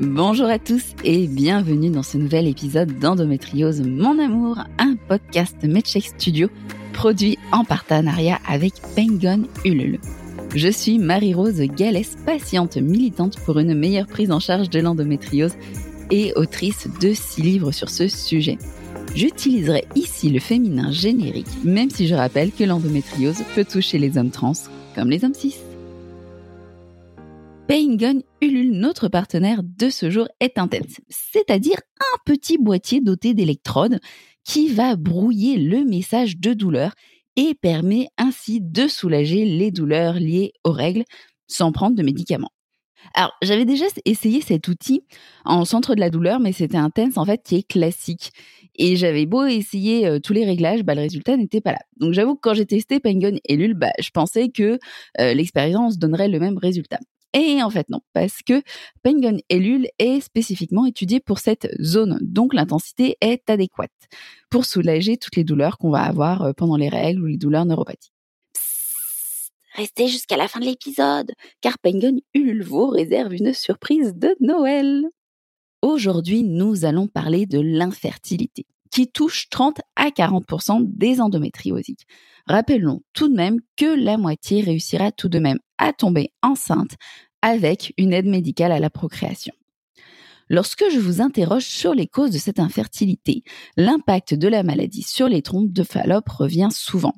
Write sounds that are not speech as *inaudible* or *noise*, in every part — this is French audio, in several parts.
Bonjour à tous et bienvenue dans ce nouvel épisode d'Endométriose Mon Amour, un podcast Medshake Studio produit en partenariat avec Pengon Ulule. Je suis Marie-Rose Gallès, patiente militante pour une meilleure prise en charge de l'endométriose et autrice de six livres sur ce sujet. J'utiliserai ici le féminin générique, même si je rappelle que l'endométriose peut toucher les hommes trans comme les hommes cis. Paingun Ulule, notre partenaire de ce jour, est un c'est-à-dire un petit boîtier doté d'électrodes qui va brouiller le message de douleur et permet ainsi de soulager les douleurs liées aux règles sans prendre de médicaments. Alors, j'avais déjà essayé cet outil en centre de la douleur, mais c'était un TENS en fait qui est classique. Et j'avais beau essayer euh, tous les réglages, bah, le résultat n'était pas là. Donc j'avoue que quand j'ai testé Penguin et Lul, bah, je pensais que euh, l'expérience donnerait le même résultat. Et en fait, non, parce que Penguin Lul est spécifiquement étudié pour cette zone, donc l'intensité est adéquate pour soulager toutes les douleurs qu'on va avoir euh, pendant les règles ou les douleurs neuropathiques. Restez jusqu'à la fin de l'épisode, car Penguin Ulule vous réserve une surprise de Noël. Aujourd'hui, nous allons parler de l'infertilité, qui touche 30 à 40% des endométriosiques. Rappelons tout de même que la moitié réussira tout de même à tomber enceinte avec une aide médicale à la procréation. Lorsque je vous interroge sur les causes de cette infertilité, l'impact de la maladie sur les trompes de Fallope revient souvent.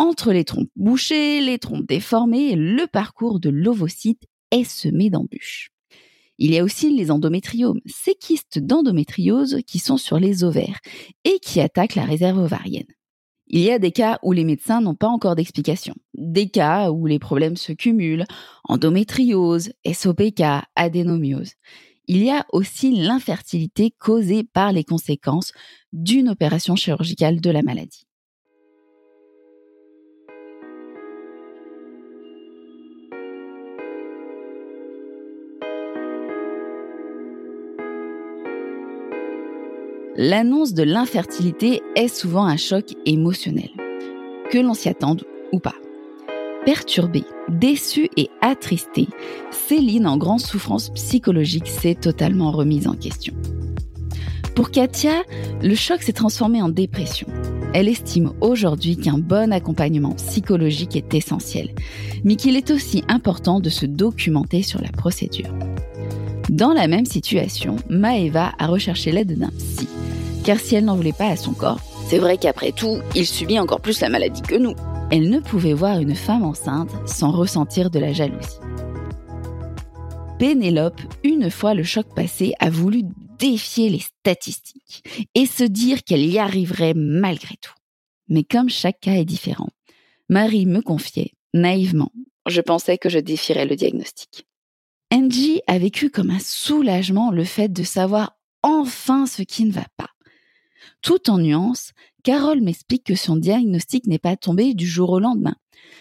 Entre les trompes bouchées, les trompes déformées, le parcours de l'ovocyte est semé d'embûches. Il y a aussi les endométriomes, ces kystes d'endométriose qui sont sur les ovaires et qui attaquent la réserve ovarienne. Il y a des cas où les médecins n'ont pas encore d'explication, des cas où les problèmes se cumulent, endométriose, SOPK, adénomiose. Il y a aussi l'infertilité causée par les conséquences d'une opération chirurgicale de la maladie. L'annonce de l'infertilité est souvent un choc émotionnel, que l'on s'y attende ou pas. Perturbée, déçue et attristée, Céline, en grande souffrance psychologique, s'est totalement remise en question. Pour Katia, le choc s'est transformé en dépression. Elle estime aujourd'hui qu'un bon accompagnement psychologique est essentiel, mais qu'il est aussi important de se documenter sur la procédure. Dans la même situation, Maeva a recherché l'aide d'un psy car si elle n'en voulait pas à son corps, c'est vrai qu'après tout, il subit encore plus la maladie que nous. Elle ne pouvait voir une femme enceinte sans ressentir de la jalousie. Pénélope, une fois le choc passé, a voulu défier les statistiques et se dire qu'elle y arriverait malgré tout. Mais comme chaque cas est différent, Marie me confiait, naïvement, je pensais que je défierais le diagnostic. Angie a vécu comme un soulagement le fait de savoir enfin ce qui ne va pas. Tout en nuance, Carole m'explique que son diagnostic n'est pas tombé du jour au lendemain.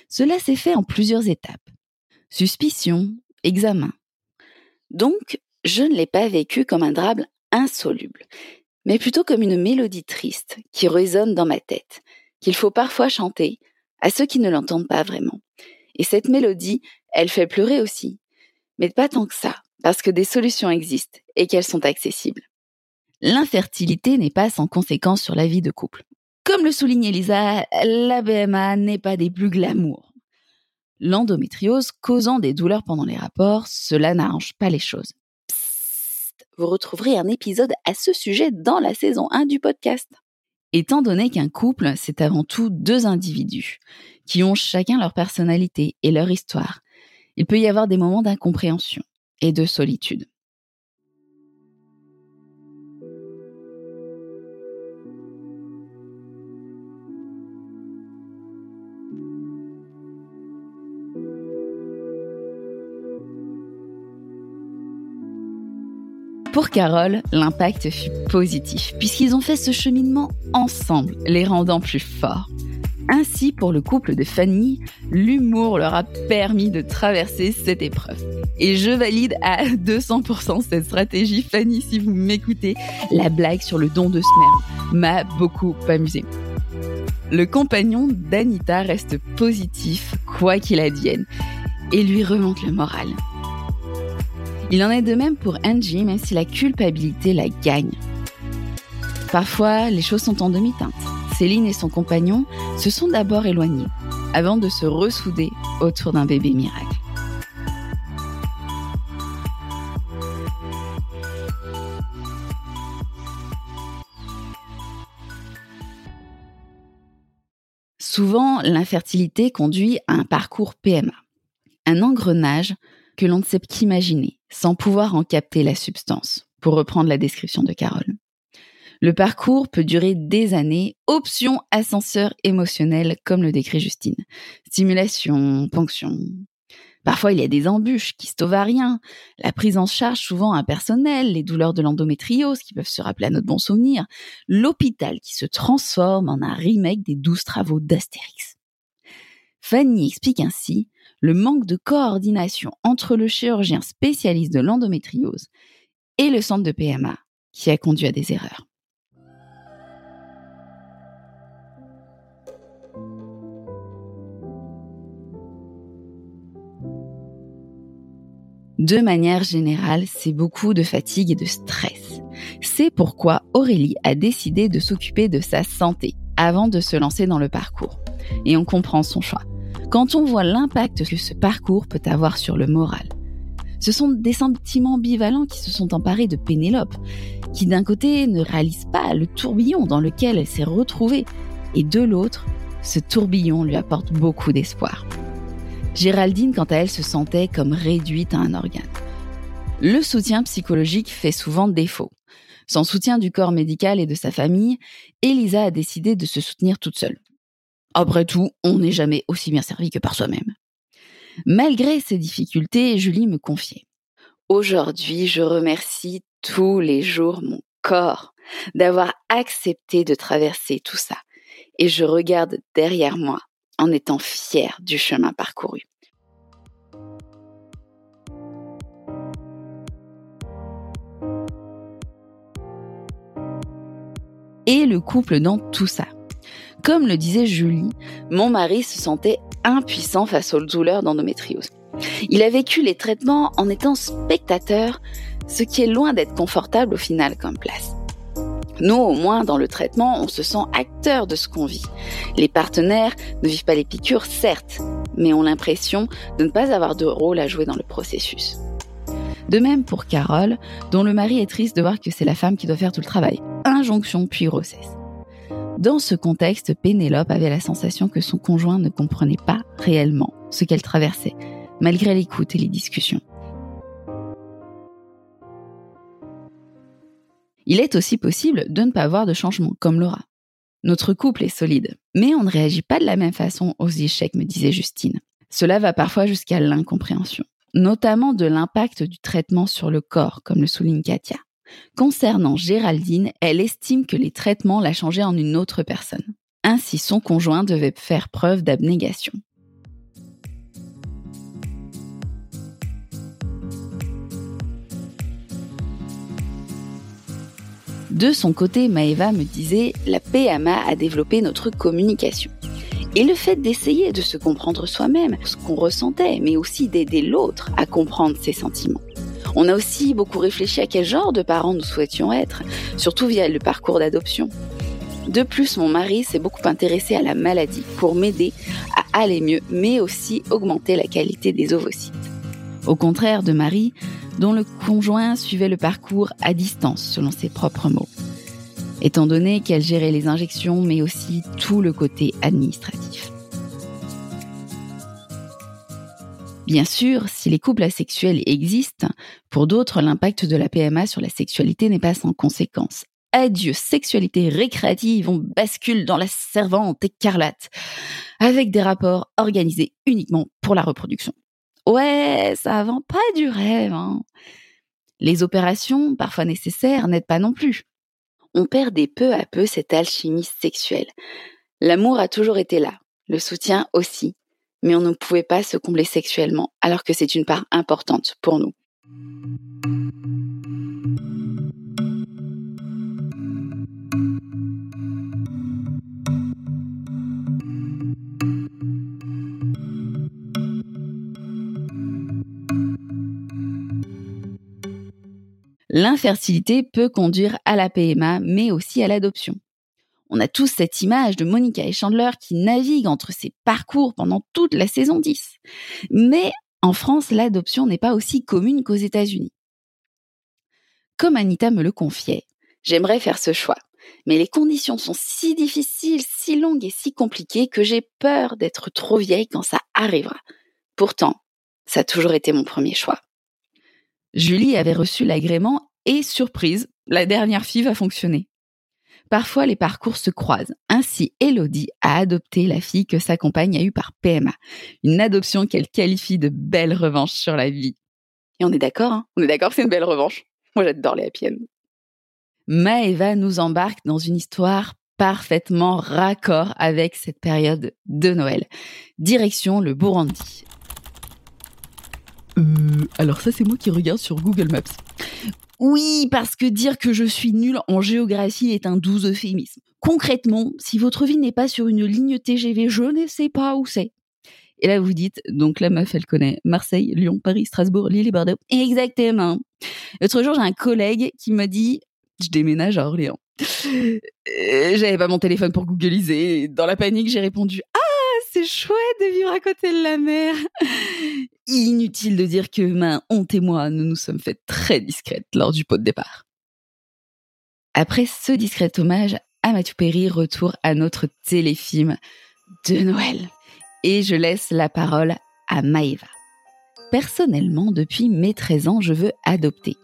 Cela s'est fait en plusieurs étapes. Suspicion, examen. Donc, je ne l'ai pas vécu comme un drame insoluble, mais plutôt comme une mélodie triste qui résonne dans ma tête, qu'il faut parfois chanter à ceux qui ne l'entendent pas vraiment. Et cette mélodie, elle fait pleurer aussi. Mais pas tant que ça, parce que des solutions existent et qu'elles sont accessibles l'infertilité n'est pas sans conséquence sur la vie de couple. Comme le souligne Elisa, la BMA n'est pas des plus glamour. L'endométriose causant des douleurs pendant les rapports, cela n'arrange pas les choses. vous retrouverez un épisode à ce sujet dans la saison 1 du podcast. Étant donné qu'un couple, c'est avant tout deux individus, qui ont chacun leur personnalité et leur histoire, il peut y avoir des moments d'incompréhension et de solitude. Pour Carole, l'impact fut positif, puisqu'ils ont fait ce cheminement ensemble, les rendant plus forts. Ainsi, pour le couple de Fanny, l'humour leur a permis de traverser cette épreuve. Et je valide à 200% cette stratégie. Fanny, si vous m'écoutez, la blague sur le don de sperme m'a beaucoup amusé. Le compagnon d'Anita reste positif, quoi qu'il advienne, et lui remonte le moral. Il en est de même pour Angie, même si la culpabilité la gagne. Parfois, les choses sont en demi-teinte. Céline et son compagnon se sont d'abord éloignés, avant de se ressouder autour d'un bébé miracle. Souvent, l'infertilité conduit à un parcours PMA, un engrenage que l'on ne sait qu'imaginer, sans pouvoir en capter la substance, pour reprendre la description de Carole. Le parcours peut durer des années, option ascenseur émotionnel, comme le décrit Justine. Stimulation, ponction. Parfois, il y a des embûches, rien. la prise en charge souvent impersonnelle, les douleurs de l'endométriose qui peuvent se rappeler à notre bon souvenir, l'hôpital qui se transforme en un remake des douze travaux d'Astérix. Fanny explique ainsi le manque de coordination entre le chirurgien spécialiste de l'endométriose et le centre de PMA qui a conduit à des erreurs. De manière générale, c'est beaucoup de fatigue et de stress. C'est pourquoi Aurélie a décidé de s'occuper de sa santé avant de se lancer dans le parcours. Et on comprend son choix. Quand on voit l'impact que ce parcours peut avoir sur le moral. Ce sont des sentiments ambivalents qui se sont emparés de Pénélope, qui d'un côté ne réalise pas le tourbillon dans lequel elle s'est retrouvée, et de l'autre, ce tourbillon lui apporte beaucoup d'espoir. Géraldine, quant à elle, se sentait comme réduite à un organe. Le soutien psychologique fait souvent défaut. Sans soutien du corps médical et de sa famille, Elisa a décidé de se soutenir toute seule. Après tout, on n'est jamais aussi bien servi que par soi-même. Malgré ces difficultés, Julie me confiait. Aujourd'hui, je remercie tous les jours mon corps d'avoir accepté de traverser tout ça. Et je regarde derrière moi en étant fier du chemin parcouru. Et le couple dans tout ça. Comme le disait Julie, mon mari se sentait impuissant face aux douleurs d'endométriose. Il a vécu les traitements en étant spectateur, ce qui est loin d'être confortable au final comme place. Nous, au moins, dans le traitement, on se sent acteur de ce qu'on vit. Les partenaires ne vivent pas les piqûres, certes, mais ont l'impression de ne pas avoir de rôle à jouer dans le processus. De même pour Carole, dont le mari est triste de voir que c'est la femme qui doit faire tout le travail. Injonction puis grossesse. Dans ce contexte, Pénélope avait la sensation que son conjoint ne comprenait pas réellement ce qu'elle traversait, malgré l'écoute et les discussions. Il est aussi possible de ne pas avoir de changement, comme Laura. Notre couple est solide, mais on ne réagit pas de la même façon aux échecs, me disait Justine. Cela va parfois jusqu'à l'incompréhension, notamment de l'impact du traitement sur le corps, comme le souligne Katia. Concernant Géraldine, elle estime que les traitements l'a changée en une autre personne. Ainsi, son conjoint devait faire preuve d'abnégation. De son côté, Maeva me disait, la PMA a développé notre communication. Et le fait d'essayer de se comprendre soi-même, ce qu'on ressentait, mais aussi d'aider l'autre à comprendre ses sentiments. On a aussi beaucoup réfléchi à quel genre de parents nous souhaitions être, surtout via le parcours d'adoption. De plus, mon mari s'est beaucoup intéressé à la maladie pour m'aider à aller mieux, mais aussi augmenter la qualité des ovocytes. Au contraire de Marie, dont le conjoint suivait le parcours à distance, selon ses propres mots, étant donné qu'elle gérait les injections, mais aussi tout le côté administratif. Bien sûr, si les couples asexuels existent, pour d'autres, l'impact de la PMA sur la sexualité n'est pas sans conséquence. Adieu sexualité récréative, on bascule dans la servante écarlate, avec des rapports organisés uniquement pour la reproduction. Ouais, ça vend pas du rêve. Hein. Les opérations, parfois nécessaires, n'aident pas non plus. On perd des peu à peu cette alchimie sexuelle. L'amour a toujours été là, le soutien aussi, mais on ne pouvait pas se combler sexuellement alors que c'est une part importante pour nous. L'infertilité peut conduire à la PMA, mais aussi à l'adoption. On a tous cette image de Monica et Chandler qui naviguent entre ces parcours pendant toute la saison 10. Mais en France, l'adoption n'est pas aussi commune qu'aux États-Unis. Comme Anita me le confiait, j'aimerais faire ce choix, mais les conditions sont si difficiles, si longues et si compliquées que j'ai peur d'être trop vieille quand ça arrivera. Pourtant, ça a toujours été mon premier choix. Julie avait reçu l'agrément et, surprise, la dernière fille va fonctionner. Parfois, les parcours se croisent. Ainsi, Elodie a adopté la fille que sa compagne a eue par PMA. Une adoption qu'elle qualifie de belle revanche sur la vie. Et on est d'accord, hein On est d'accord c'est une belle revanche. Moi, j'adore les happy Maëva nous embarque dans une histoire parfaitement raccord avec cette période de Noël. Direction le Burundi. Euh, alors ça, c'est moi qui regarde sur Google Maps. Oui, parce que dire que je suis nulle en géographie est un doux euphémisme. Concrètement, si votre vie n'est pas sur une ligne TGV, je ne sais pas où c'est. Et là, vous dites, donc meuf, elle connaît Marseille, Lyon, Paris, Strasbourg, Lille et Bordeaux. Exactement. L'autre jour, j'ai un collègue qui m'a dit, je déménage à Orléans. Euh, j'avais pas mon téléphone pour googliser. Dans la panique, j'ai répondu, ah, c'est chouette de vivre à côté de la mer. *laughs* Inutile de dire que, main, honte et moi, nous nous sommes fait très discrètes lors du pot de départ. Après ce discret hommage à Mathieu Perry, retour à notre téléfilm de Noël. Et je laisse la parole à Maëva. Personnellement, depuis mes 13 ans, je veux adopter.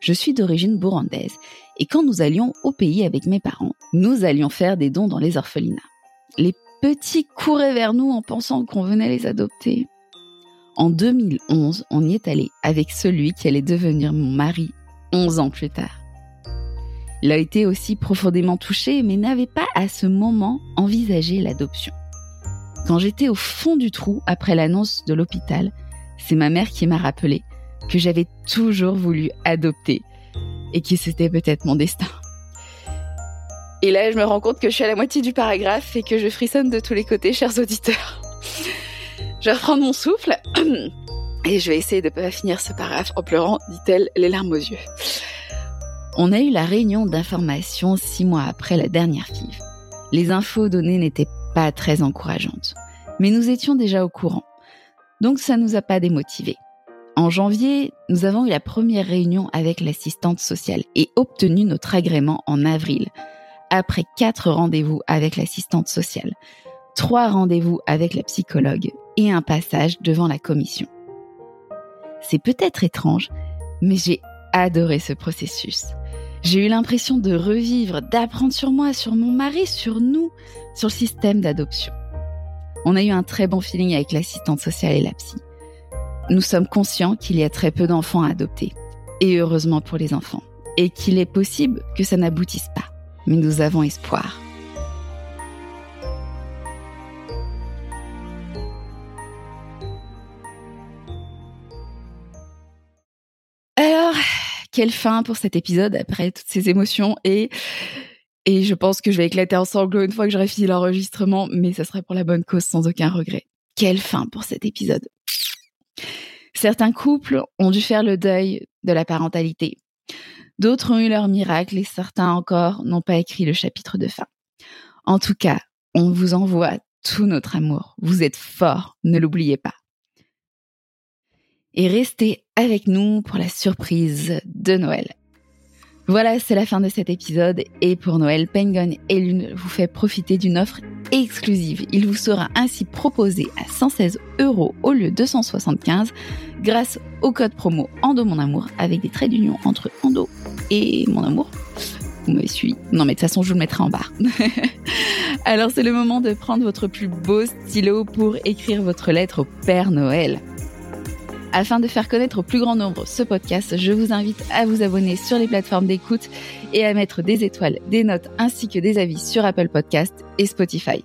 Je suis d'origine burundaise et quand nous allions au pays avec mes parents, nous allions faire des dons dans les orphelinats. Petits couraient vers nous en pensant qu'on venait les adopter. En 2011, on y est allé avec celui qui allait devenir mon mari 11 ans plus tard. Il a été aussi profondément touché, mais n'avait pas à ce moment envisagé l'adoption. Quand j'étais au fond du trou après l'annonce de l'hôpital, c'est ma mère qui m'a rappelé que j'avais toujours voulu adopter et que c'était peut-être mon destin. Et là, je me rends compte que je suis à la moitié du paragraphe et que je frissonne de tous les côtés, chers auditeurs. *laughs* Je vais reprendre mon souffle *clears throat* et je vais essayer de ne pas finir ce paragraphe en pleurant, dit-elle, les larmes aux yeux. On a eu la réunion d'information six mois après la dernière FIV. Les infos données n'étaient pas très encourageantes, mais nous étions déjà au courant. Donc ça nous a pas démotivés. En janvier, nous avons eu la première réunion avec l'assistante sociale et obtenu notre agrément en avril, après quatre rendez-vous avec l'assistante sociale, trois rendez-vous avec la psychologue et un passage devant la commission. C'est peut-être étrange, mais j'ai adoré ce processus. J'ai eu l'impression de revivre, d'apprendre sur moi, sur mon mari, sur nous, sur le système d'adoption. On a eu un très bon feeling avec l'assistante sociale et la psy. Nous sommes conscients qu'il y a très peu d'enfants à adopter, et heureusement pour les enfants, et qu'il est possible que ça n'aboutisse pas mais nous avons espoir. Alors, quelle fin pour cet épisode après toutes ces émotions et et je pense que je vais éclater en sanglots une fois que j'aurai fini l'enregistrement, mais ça serait pour la bonne cause sans aucun regret. Quelle fin pour cet épisode. Certains couples ont dû faire le deuil de la parentalité. D'autres ont eu leur miracle et certains encore n'ont pas écrit le chapitre de fin. En tout cas, on vous envoie tout notre amour. Vous êtes forts, ne l'oubliez pas. Et restez avec nous pour la surprise de Noël. Voilà, c'est la fin de cet épisode et pour Noël, Penguin et Lune vous fait profiter d'une offre exclusive. Il vous sera ainsi proposé à 116 euros au lieu de 175 grâce au code promo Endo Mon Amour avec des traits d'union entre Endo et Mon Amour. Vous me suivez Non mais de toute façon, je vous le mettrai en barre. *laughs* Alors c'est le moment de prendre votre plus beau stylo pour écrire votre lettre au Père Noël. Afin de faire connaître au plus grand nombre ce podcast, je vous invite à vous abonner sur les plateformes d'écoute et à mettre des étoiles, des notes ainsi que des avis sur Apple Podcast et Spotify.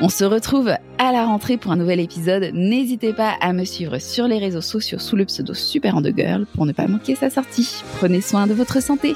On se retrouve à la rentrée pour un nouvel épisode. N'hésitez pas à me suivre sur les réseaux sociaux sous le pseudo Super Girl pour ne pas manquer sa sortie. Prenez soin de votre santé.